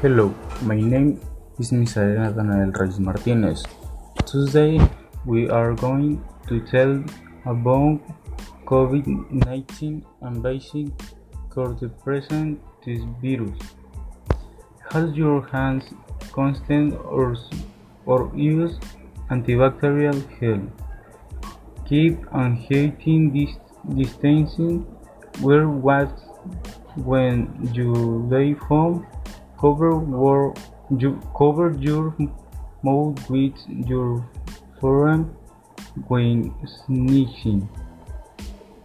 Hello, my name is Misael Nathanael Reyes Martinez. Today we are going to tell about COVID-19 and basic for the present this virus. Has your hands constant or, or use antibacterial gel. Keep and heating this distancing. Wear masks when you leave home. Cover, war, you, cover your mouth with your forearm when sneezing.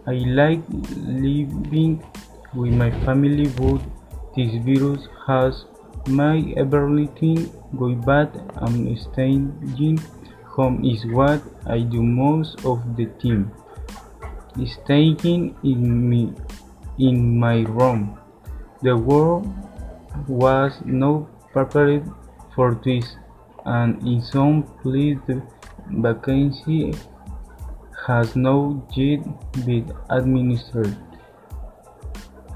I like living with my family but this virus has made everything go bad and staying home is what I do most of the time. Staying in, me, in my room. The world was not prepared for this and in some places vacancy has not yet been administered.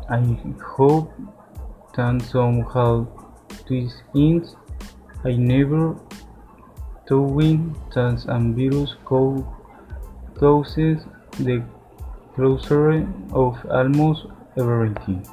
I hope that somehow this ends. I never thought that a virus causes the closure of almost everything.